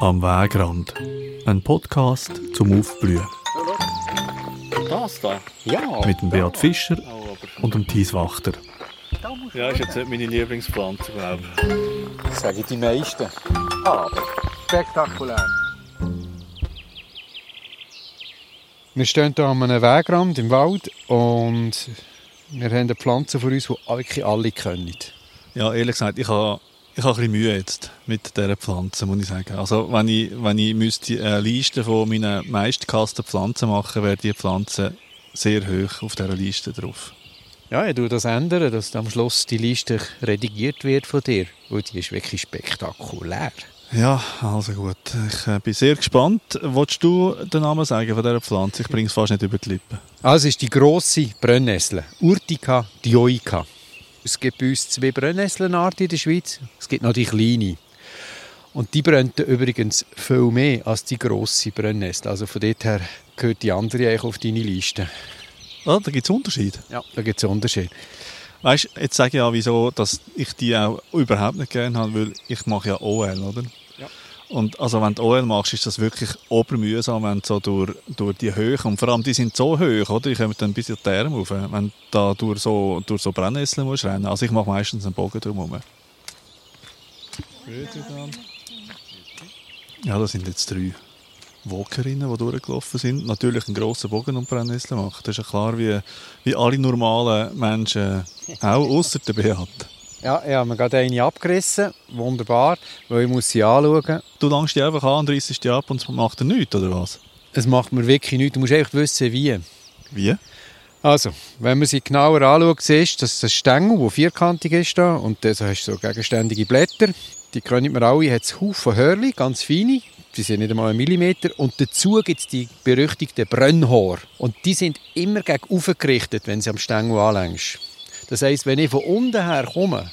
Am Wegrand. Ein Podcast zum Aufblühen. Das da? Ja. Mit dem Beat Fischer Oh, und dem Thies Wachter. Ja, ist jetzt nicht meine Lieblingspflanze, glaube ich. Das sagen die meisten. Aber spektakulär. Wir stehen hier an einem Wegrand im Wald und wir haben eine Pflanze vor uns, die wirklich alle können. Ja, ehrlich gesagt, ich habe ich habe ein bisschen Mühe jetzt mit dieser Pflanze, muss ich sagen. Also, wenn ich, wenn ich müsste eine Liste von meinen meistgehassten Pflanzen machen, wäre diese Pflanze sehr hoch auf dieser Liste drauf. Ja, ich tue das ändern, dass am Schluss die Liste redigiert wird von dir, weil die ist wirklich spektakulär. Ja, also gut. Ich äh, bin sehr gespannt. Wolltest du den Namen sagen von dieser Pflanze? Ich bringe es fast nicht über die Lippen. Also ist die grosse Brennnessel, Urtica dioica. Es gibt bei uns zwei Brennnesselenarten in der Schweiz. Es gibt noch die kleine. Und die brennt übrigens viel mehr als die grosse Brennnessel. Also von dort her gehört die andere eigentlich auf deine Liste. Ah, da gibt es Unterschiede. Ja, da gibt es Unterschiede. Weißt jetzt sage ich ja, wieso dass ich die auch überhaupt nicht gerne habe, weil ich mache ja OL, oder? Und also wenn du OL machst, ist das wirklich obermühsam, wenn du so durch, durch die Höhe, und vor allem die sind so hoch, oder? Die kommen dann bis in die Arme rauf, wenn du da durch so, durch so Brennnesseln musst rennen. Also ich mache meistens einen Bogen drumherum. Ja, das sind jetzt drei Walkerinnen, die durchgelaufen sind. Natürlich einen grossen Bogen um Brennnesseln machen. Das ist ja klar, wie, wie alle normalen Menschen auch, außer der Beat. Ja, ich habe mir gerade eine abgerissen. Wunderbar, weil ich muss sie anschauen. Du langst die einfach an, reißt die ab und es macht dir nichts, oder was? Es macht mir wirklich nichts. Du musst einfach wissen, wie. Wie? Also, wenn man sie genauer anschaut, siehst du, dass das Stängel, der vierkantig ist, da, und dann hast du so gegenständige Blätter. Die können wir alle, hat es Haufen Hörli, ganz feine. Die sind nicht einmal einen Millimeter. Und dazu gibt es die berüchtigten Brennhaare. Und die sind immer gegen gerichtet, wenn sie am Stängel anlängst. Das heisst, wenn ich von unten her komme,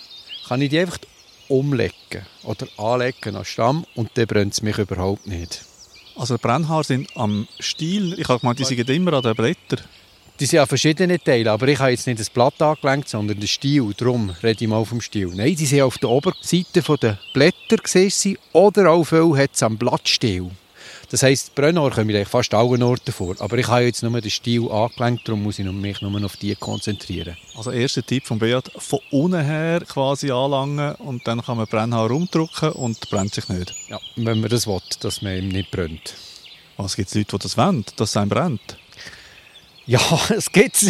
kann ich die einfach umlegen oder anlegen am Stamm und dann brennt es mich überhaupt nicht. Also Brennhaare sind am Stiel. Ich habe gemeint, die sind immer an den Blättern. Die sind an verschiedenen Teilen, aber ich habe jetzt nicht das Blatt angelenkt, sondern den Stiel. Darum rede ich mal vom Stiel. Nein, die sind auf der Oberseite der Blätter gesehen oder auch viel hat es am Blattstiel. Das heisst, Brennhaar kommen eigentlich fast allen Orten vor. Aber ich habe jetzt nur den Stiel angelenkt, darum muss ich mich nur auf die konzentrieren. Also erster Tipp von Beat, von unten her quasi anlangen und dann kann man Brennhaar rumdrücken und brennt sich nicht. Ja, wenn man das will, dass man ihm nicht brennt. Was gibt es Leute, die das wollen, dass es einem brennt? Ja, es gibt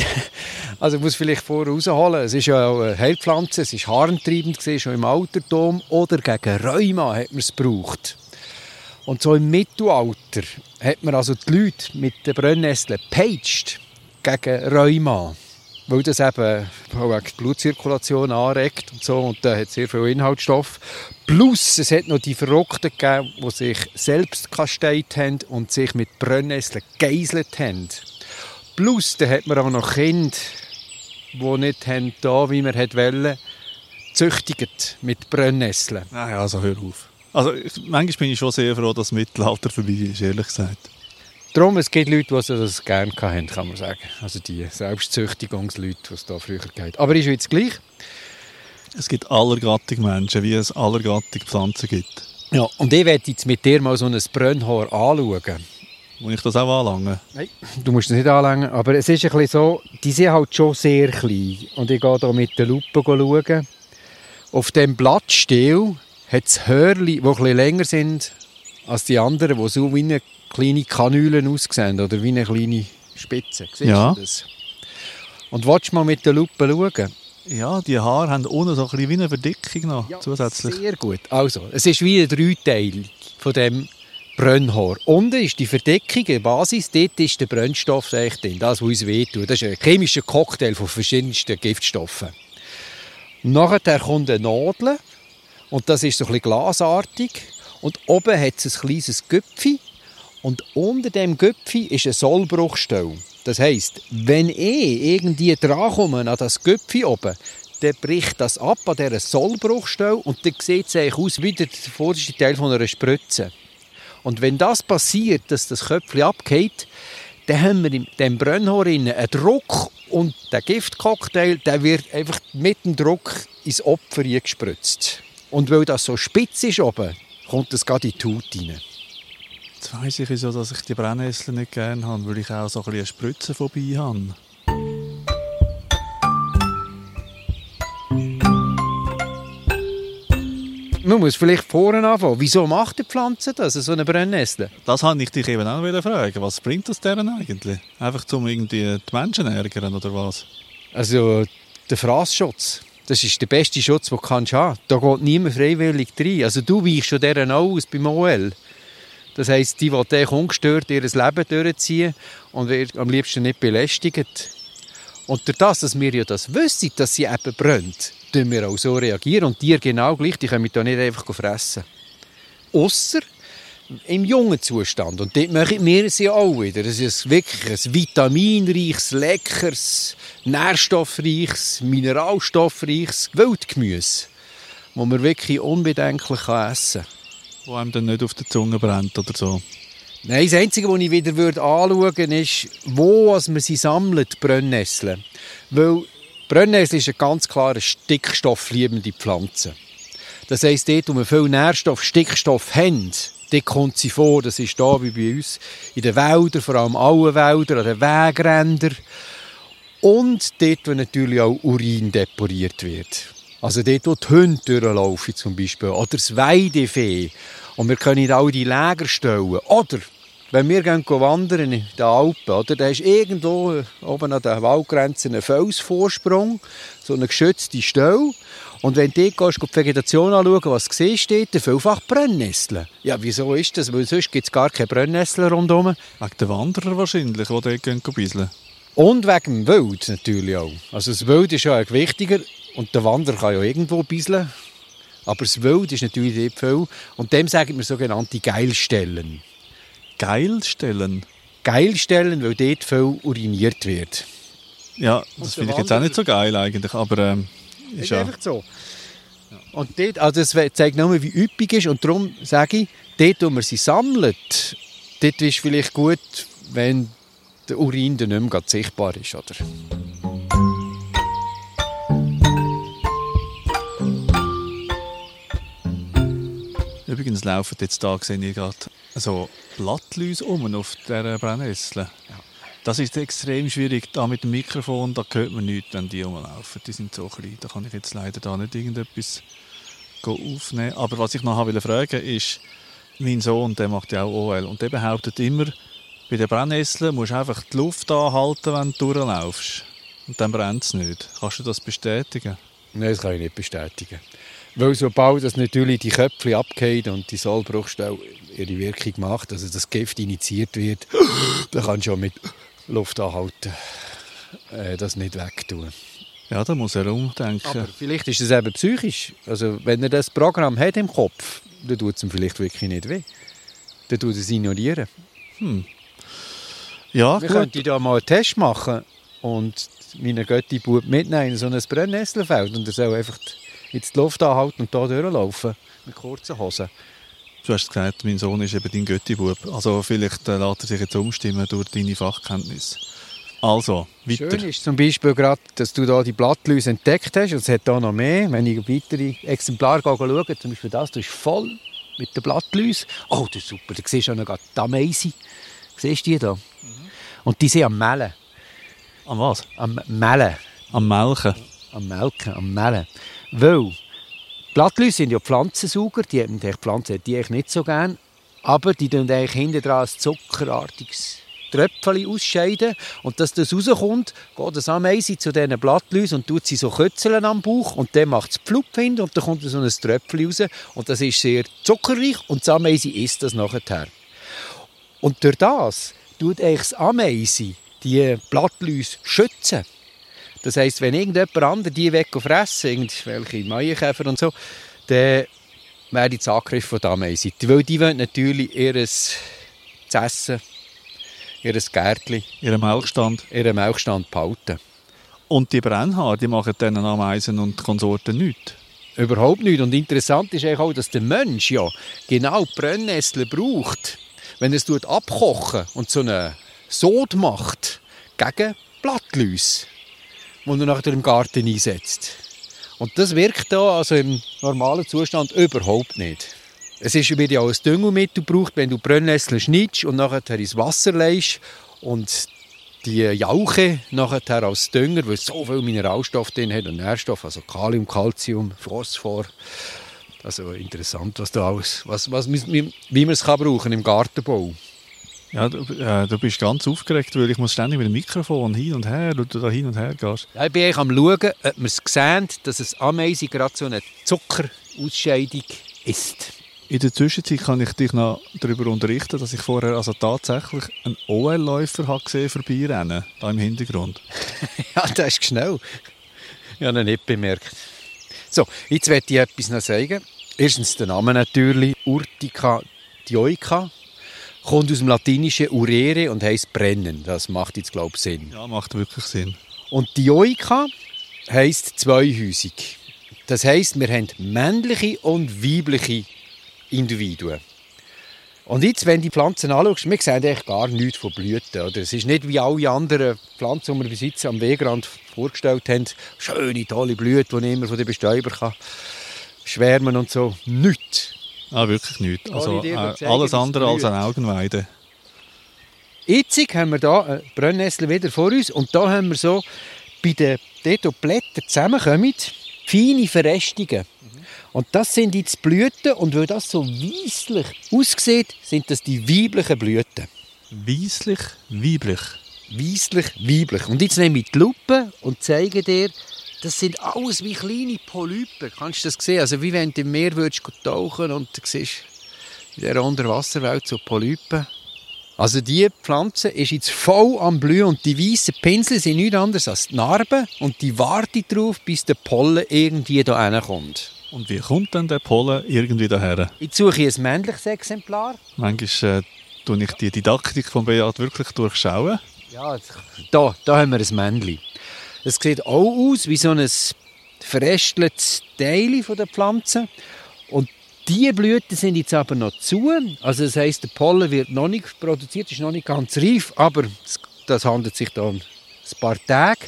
Also ich muss vielleicht vorher rausholen. Es ist ja auch eine Heilpflanze, es ist haarentreibend gewesen, schon im Altertum. Oder gegen Rheuma hat man es gebraucht. Und so im Mittelalter hat man also die Leute mit den Brennnesseln gepeitscht gegen Rheuma. Weil das eben die Blutzirkulation anregt und so. Und da hat sehr viel Inhaltsstoff. Plus, es hat noch die Verrückten gegeben, die sich selbst kasteit haben und sich mit Brennnesseln gegeiselt haben. Plus, da hat man auch noch Kinder, die nicht haben, da, wie man wollte, züchtigt mit Brennnesseln. Nein, also hör auf. Also ich, manchmal bin ich schon sehr froh, dass das Mittelalter vorbei ist, ehrlich gesagt. Darum, es gibt Leute, die das gerne hatten, kann man sagen. Also die Selbstzüchtigungsleute, die es da früher gab. Aber ist jetzt gleich. Es gibt allergattig Menschen, wie es allergattig Pflanzen gibt. Ja, und ich werde jetzt mit dir mal so ein Brennhaar anschauen. Muss ich das auch anlangen? Nein, du musst es nicht anlangen. Aber es ist ein bisschen so, die sind halt schon sehr klein. Und ich gehe hier mit der Lupe schauen. Auf dem Blattstiel hat es Hörli, die ein bisschen länger sind als die anderen, die so wie eine kleine Kanüle aussehen oder wie eine kleine Spitze. Siehst Ja. du das? Und willst du mal mit der Lupe schauen? Ja, die Haare haben unten so ein bisschen wie eine Verdickung noch zusätzlich. Sehr gut. Also, es ist wie ein Dreiteil von dem Brennhaar. Unten ist die Verdeckung, die Basis, dort ist der Brennstoff drin, das, was uns wehtut. Das ist ein chemischer Cocktail von verschiedensten Giftstoffen. Nachher kommt eine Nadel und das ist so ein bisschen glasartig. Und oben hat es ein kleines Göpfi und unter dem Göpfi ist eine Sollbruchstelle. Das heisst, wenn ich irgendwie drankomme an das Göpfi oben, dann bricht das ab an dieser Sollbruchstelle und dann sieht es eigentlich aus wie der vorderste Teil von einer Spritze. Und wenn das passiert, dass das Köpfchen abgeht, dann haben wir in dem Brennhaar innen einen Druck und der Giftcocktail, der wird einfach mit dem Druck ins Opfer gespritzt. Und weil das so spitz ist oben, kommt es gerade in die Haut rein. Jetzt weiss ich so, dass ich die Brennnessel nicht gerne habe, weil ich auch so ein bisschen eine Spritze vorbei habe. Man muss vielleicht vorne anfangen. Wieso macht die Pflanze das, so eine Brennnessel? Das wollte ich dich eben auch wieder fragen. Was bringt das deren eigentlich? Einfach um irgendwie die Menschen ärgern oder was? Also der Fraßschutz. Das ist der beste Schutz, den du haben kannst. Da geht niemand freiwillig rein. Also du weichst schon deren aus beim OL. Das heisst, die wollen ungestört ihr Leben durchziehen und wird am liebsten nicht belästigt. Und durch das, dass wir ja das wissen, dass sie eben brennt, tun wir auch so reagieren. Und die genau gleich, die können da nicht einfach fressen. Ausser im jungen Zustand. Und dort machen wir es ja auch wieder. Es ist wirklich ein vitaminreiches, leckeres, nährstoffreiches, mineralstoffreiches Wildgemüse, das man wirklich unbedenklich essen kann. Wo einem dann nicht auf der Zunge brennt oder so. Nein, das Einzige, was ich wieder anschauen würde, ist, wo man sie sammelt, Brennnessel. Weil Brennnessel ist eine ganz klare stickstoffliebende Pflanze. Das heisst, dort, wo wir viel Nährstoff, Stickstoff haben, dort kommt sie vor. Das ist da wie bei uns in den Wäldern, vor allem alle Wälder, an den Wegrändern. Und dort, wo natürlich auch Urin deponiert wird. Also dort, wo die Hunde durchlaufen zum Beispiel. Oder das Weidefee. Und wir können all die Lager stellen. Oder, wenn wir gehen wandern in den Alpen, oder, da ist irgendwo oben an der Waldgrenze ein Felsvorsprung, so eine geschützte Stelle. Und wenn du dort die Vegetation anschauen, was du siehst, steht da vielfach Brennnesseln. Ja, wieso ist das? Weil sonst gibt es gar keine Brennnesseln rundherum. Wegen der Wanderer wahrscheinlich, die dort gehen bisseln. Und wegen dem Wild natürlich auch. Also das Wild ist ja wichtiger und der Wanderer kann ja irgendwo bisseln. Aber das Wild ist natürlich dort viel. Und dem sagen wir sogenannte Geilstellen. Geilstellen? Geilstellen, weil dort viel uriniert wird. Ja, das finde ich jetzt auch nicht so geil eigentlich, aber ähm, ist, ist ja... einfach so. Und dort, also das zeigt nur, wie üppig ist und darum sage ich, dort, wo man sie sammelt, dort ist vielleicht gut, wenn der Urin dann nicht mehr sichtbar ist. Oder? Übrigens laufen jetzt da, sehe ich gerade, so Blattläuse um auf dieser Brennnessel. Das ist extrem schwierig. Da mit dem Mikrofon, da hört man nichts, wenn die rumlaufen. Die sind so klein. Da kann ich jetzt leider da nicht irgendetwas aufnehmen. Aber was ich noch fragen wollte, ist, mein Sohn, der macht ja auch OL und der behauptet immer, bei den Brennnesseln musst du einfach die Luft anhalten, wenn du durchlaufst. Und dann brennt es nicht. Kannst du das bestätigen? Nein, das kann ich nicht bestätigen. Weil sobald das natürlich die Köpfe abgehen und die Sollbruchstelle ihre Wirkung macht, also das Gift initiiert wird, dann kannst du schon mit Luft anhalten äh, das nicht wegtun. Ja, da muss er umdenken. Aber vielleicht ist es eben psychisch. Also wenn er das Programm hat im Kopf, dann tut es ihm vielleicht wirklich nicht weh. Dann tut es ignorieren. Hm. Ja, Wir gut. könnten da mal einen Test machen und meinen Götti-Bub mitnehmen in so ein Brennnesselfeld und er soll einfach jetzt die Luft anhalten und da durchlaufen mit kurzen Hosen. Du hast gesagt, mein Sohn ist eben dein Götti-Bub. Also vielleicht äh, lässt er sich jetzt umstimmen durch deine Fachkenntnis. Also, weiter. Schön ist zum Beispiel gerade, dass du da die Blattläuse entdeckt hast und es hat da noch mehr. Wenn ich weitere Exemplare schaue, zum Beispiel das, das ist voll mit den Blattläusen. Oh, das ist super, da siehst du auch noch die Ameise. Siehst du die da? Und die sind am Mellen. An was? Am Mellen. Am Melken. Am Melken, am Mellen. Weil Blattläuse sind ja Pflanzensauger, die haben die Pflanzen die eigentlich nicht so gern, aber die tun eigentlich hinten dran ein zuckerartiges Tröpfchen ausscheiden und dass das rauskommt, geht das Ameise zu diesen Blattläusen und tut sie so Kötzeln am Bauch und dann macht es Pflupp hin und dann kommt so ein Tröpfchen raus und das ist sehr zuckerreich und das Ameise isst das nachher. Und durch das tut eigentlich das Ameise die Blattläuse schützen. Das heisst, wenn irgendjemand anderes die wegfressen, irgendwelche Maienkäfer und so, dann wäre die Angriff von der Ameise. Weil die wollen natürlich ihr Essen, ihr Gärtchen, Ihren Melkstand. ihren Milchstand behalten. Und die Brennhaare, die machen dann Ameisen und Konsorten nichts. Überhaupt nicht. Und interessant ist auch, dass der Mensch ja genau die Brennnessel braucht, wenn er es abkochen und so eine Sod macht gegen Blattläuse, die er nachher im Garten einsetzt. Und das wirkt da also im normalen Zustand überhaupt nicht. Es ist, wird ja auch ein Düngemittel gebraucht, wenn du Brennnessel schneidest und nachher ins Wasser legst und die Jauche nachher als Dünger, weil es so viel Mineralstoff drin hat und Nährstoff, also Kalium, Calcium, Phosphor. Also interessant, was da alles, was, was, wie man es kann brauchen im Gartenbau. Ja, du, äh, du bist ganz aufgeregt, weil ich muss ständig mit dem Mikrofon hin und her, und du da hin und her gehst. Ja, ich bin eigentlich am schauen, ob man es sehen, dass es Ameisen gerade so eine Zuckerausscheidung ist. In der Zwischenzeit kann ich dich noch darüber unterrichten, dass ich vorher also tatsächlich einen OL-Läufer gesehen vorbeirennen, da im Hintergrund. ja, das ist schnell. Ich habe ihn nicht bemerkt. So, jetzt werde ich etwas noch sagen. Erstens der Name natürlich, Urtica dioica, kommt aus dem latinischen urere und heißt brennen. Das macht jetzt, glaube ich, Sinn. Ja, macht wirklich Sinn. Und dioica heisst zweihäusig. Das heisst, wir haben männliche und weibliche Individuen. Und jetzt, wenn die Pflanzen anschaust, wir sehen eigentlich gar nichts von Blüten. Oder? Es ist nicht wie alle anderen Pflanzen, die wir bis jetzt am Wegrand vorgestellt haben, schöne, tolle Blüten, die immer von den Bestäubern kann schwärmen und so. Nichts. Ah, wirklich nichts. Also, äh, alles andere als eine Augenweide. Jetzt haben wir hier eine Brennnessel wieder vor uns und da haben wir so, bei den dort, wo die Blätter zusammenkommen, feine Verrestungen. Und das sind jetzt die Blüten und weil das so weisslich aussieht, sind das die weiblichen Blüten. Weisslich, weiblich? Weisslich, weiblich. Und jetzt nehme ich die Lupe und zeige dir, das sind alles wie kleine Polypen. Kannst du das sehen? Also wie wenn du im Meer würdest tauchen und du siehst in dieser Unterwasserwelt so Polypen. Also diese Pflanze ist jetzt voll am Blühen und die weißen Pinsel sind nichts anderes als die Narben und die warten darauf, bis der Pollen irgendwie da kommt. Und wie kommt denn der Pollen irgendwie daher? Ich suche ein männliches Exemplar. Manchmal äh, tue ich die Didaktik von Beat wirklich durchschauen. Ja, da, da haben wir ein Männchen. Es sieht auch aus wie so ein verästeltes Teil der Pflanze. Und die Blüten sind jetzt aber noch zu. Also das heisst, der Pollen wird noch nicht produziert, ist noch nicht ganz reif, aber das handelt sich da um ein paar Tage.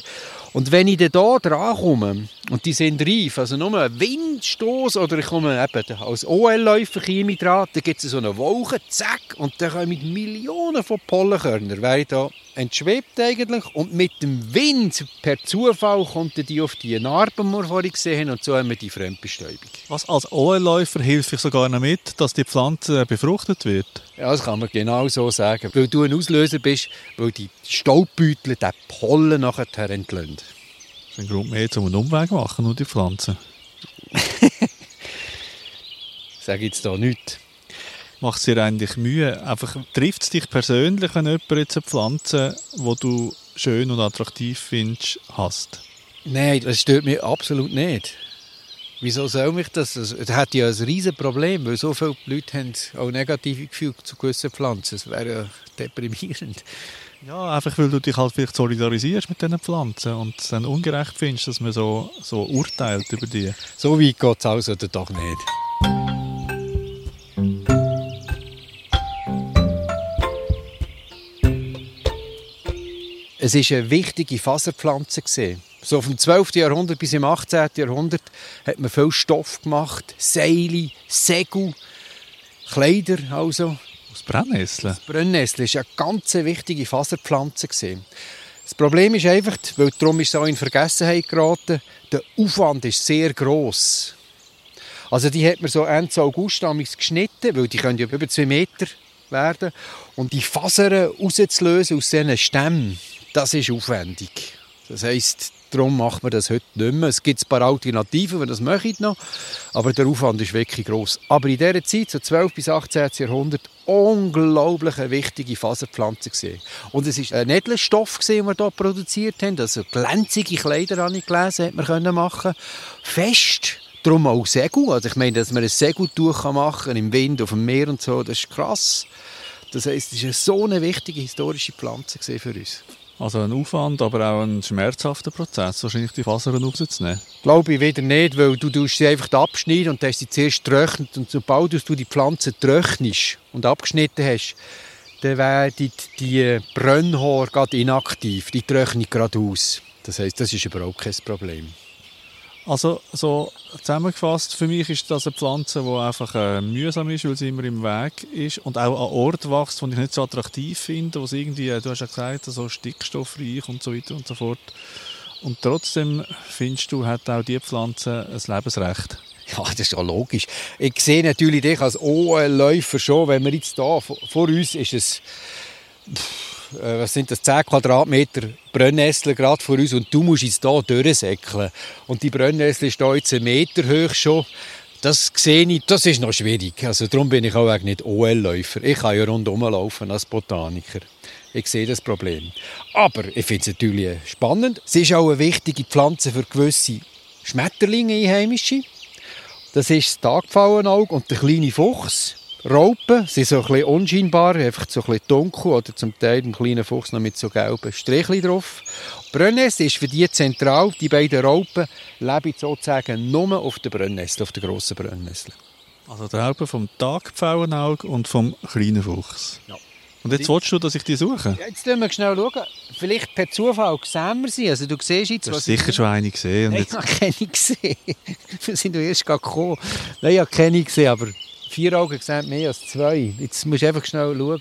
Und wenn ich dann hier dran komme, und die sind reif, also nur ein Windstoß oder ich komme eben als OL-Läufer dran, dann gibt es so eine Wolke, zack, und dann kommen Millionen von Pollenkörnern, wäre da entschwebt eigentlich und mit dem Wind per Zufall kommt die auf die Narben, die wir vorhin gesehen haben, und so haben wir die Fremdbestäubung. Was als OL-Läufer hilft ich sogar noch mit, dass die Pflanze befruchtet wird? Ja, das kann man genau so sagen, weil du ein Auslöser bist, weil die Staubbeutel den Pollen nachher entlösen. Ein Grund mehr, um einen Umweg machen, nur die Pflanzen. Sag jetzt da nichts macht es dir eigentlich Mühe? Einfach, trifft es dich persönlich, wenn jemand jetzt eine Pflanze, die du schön und attraktiv findest, hast? Nein, das stört mich absolut nicht. Wieso soll mich das? Das hat ja ein riesen Problem, weil so viele Leute haben auch negative Gefühle zu gewissen Pflanzen. Das wäre ja deprimierend. Ja, einfach weil du dich halt vielleicht solidarisierst mit diesen Pflanzen und es dann ungerecht findest, dass man so, so urteilt über die. So weit geht es also doch nicht. Es war eine wichtige Faserpflanze. So vom 12. Jahrhundert bis im 18. Jahrhundert hat man viel Stoff gemacht. Seile, Segel, Kleider also. Aus Brennnessel? Das Brennnessel war eine ganz wichtige Faserpflanze. Das Problem ist einfach, weil darum ist es auch in Vergessenheit geraten, der Aufwand ist sehr gross. Also die hat man so Ende August geschnitten, weil die können ja über zwei Meter werden. Und die Fasern rauszulösen aus diesen Stämmen, das ist aufwendig. Das heisst, darum macht man das heute nicht mehr. Es gibt ein paar Alternativen, die das möchten noch, aber der Aufwand ist wirklich groß. Aber in dieser Zeit, so 12 bis 18. Jahrhundert, unglaublich eine wichtige Faserpflanze gesehen. Und es ist ein Edelstoff den wir hier produziert haben, also glänzige Kleider, habe ich gelesen, hat man können machen. Fest. Darum auch Segel. Also ich meine, dass man ein Segeltuch machen kann, im Wind, auf dem Meer und so, das ist krass. Das heisst, es ist so eine wichtige historische Pflanze für uns. Also ein Aufwand, aber auch ein schmerzhafter Prozess, wahrscheinlich die Fasern rauszunehmen. Glaube ich wieder nicht, weil du sie einfach abschneiden und hast sie zuerst trocknet und sobald du die Pflanze trocknest und abgeschnitten hast, dann werden die Brennhaare gerade inaktiv, die trocknen gerade aus. Das heisst, das ist überhaupt kein Problem. Also so zusammengefasst, für mich ist das eine Pflanze, die einfach äh, mühsam ist, weil sie immer im Weg ist und auch an Ort wächst, wo ich nicht so attraktiv finde, wo es irgendwie, äh, du hast ja gesagt, so stickstoffreich und so weiter und so fort. Und trotzdem findest du, hat auch diese Pflanze ein Lebensrecht. Ja, das ist ja logisch. Ich sehe natürlich dich als OL-Läufer schon, wenn wir jetzt da vor uns ist es äh, was sind das, 10 Quadratmeter Brennnessel gerade vor uns und du musst jetzt hier durchsäckeln. Und die Brennnessel ist hier jetzt einen Meter hoch schon. Das sehe ich, das ist noch schwierig. Also darum bin ich auch nicht OL-Läufer. Ich kann ja rundherum laufen als Botaniker. Ich sehe das Problem. Aber ich finde es natürlich spannend. Es ist auch eine wichtige Pflanze für gewisse Schmetterlinge, einheimische. Das ist das Tagpfauenauge und der kleine Fuchs. Raupen sind so ein bisschen unscheinbar, einfach so ein bisschen dunkel oder zum Teil ein kleiner Fuchs noch mit so gelben Strichchen drauf. Brennnessel ist für die zentral. Die beiden Raupen leben sozusagen nur auf der Brennnessel, auf der grossen Brennnessel. Also die Raupen vom Tagpfauenauge und vom kleinen Fuchs. Ja. Und jetzt willst du, dass ich die suche? Ja, jetzt schauen wir schnell. Schauen. Vielleicht per Zufall sehen wir sie. Also du siehst jetzt, du hast sicher schon eine gesehen. Und jetzt, ich habe keine gesehen. Wir sind erst gekommen. Nein, ich habe keine gesehen, aber vier Augen sehen mehr als zwei. Jetzt musst du einfach schnell schauen.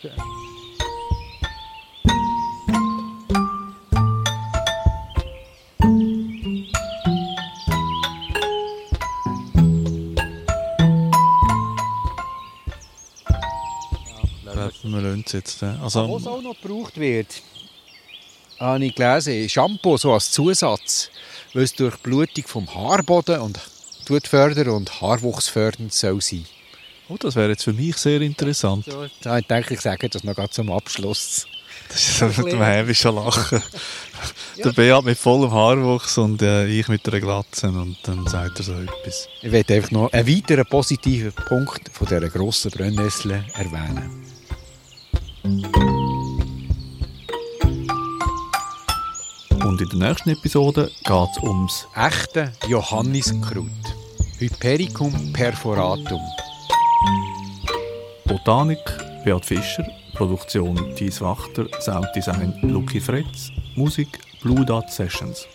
wir lassen es jetzt. äh, Was Also, auch noch gebraucht wird, habe ich gelesen, Shampoo so als Zusatz, weil es durch Blutung vom Haarboden und tut fördern und haarwuchsfördernd soll sein. Oh, das wäre jetzt für mich sehr interessant. So, da denke ich, sage das noch gerade zum Abschluss. Das ist mit dem hämischen Lachen. Der Beat mit vollem Haarwuchs und äh, ich mit einer Glatze und dann sagt er so etwas. Ich werde einfach noch einen weiteren positiven Punkt von dieser grossen Brennnessel erwähnen. Und in der nächsten Episode geht es ums Echte Johanniskraut. Hypericum perforatum. Botanik Beat Fischer, Produktion Thies Wachter, Sounddesign Lucky Fritz, Musik Blue Dot Sessions.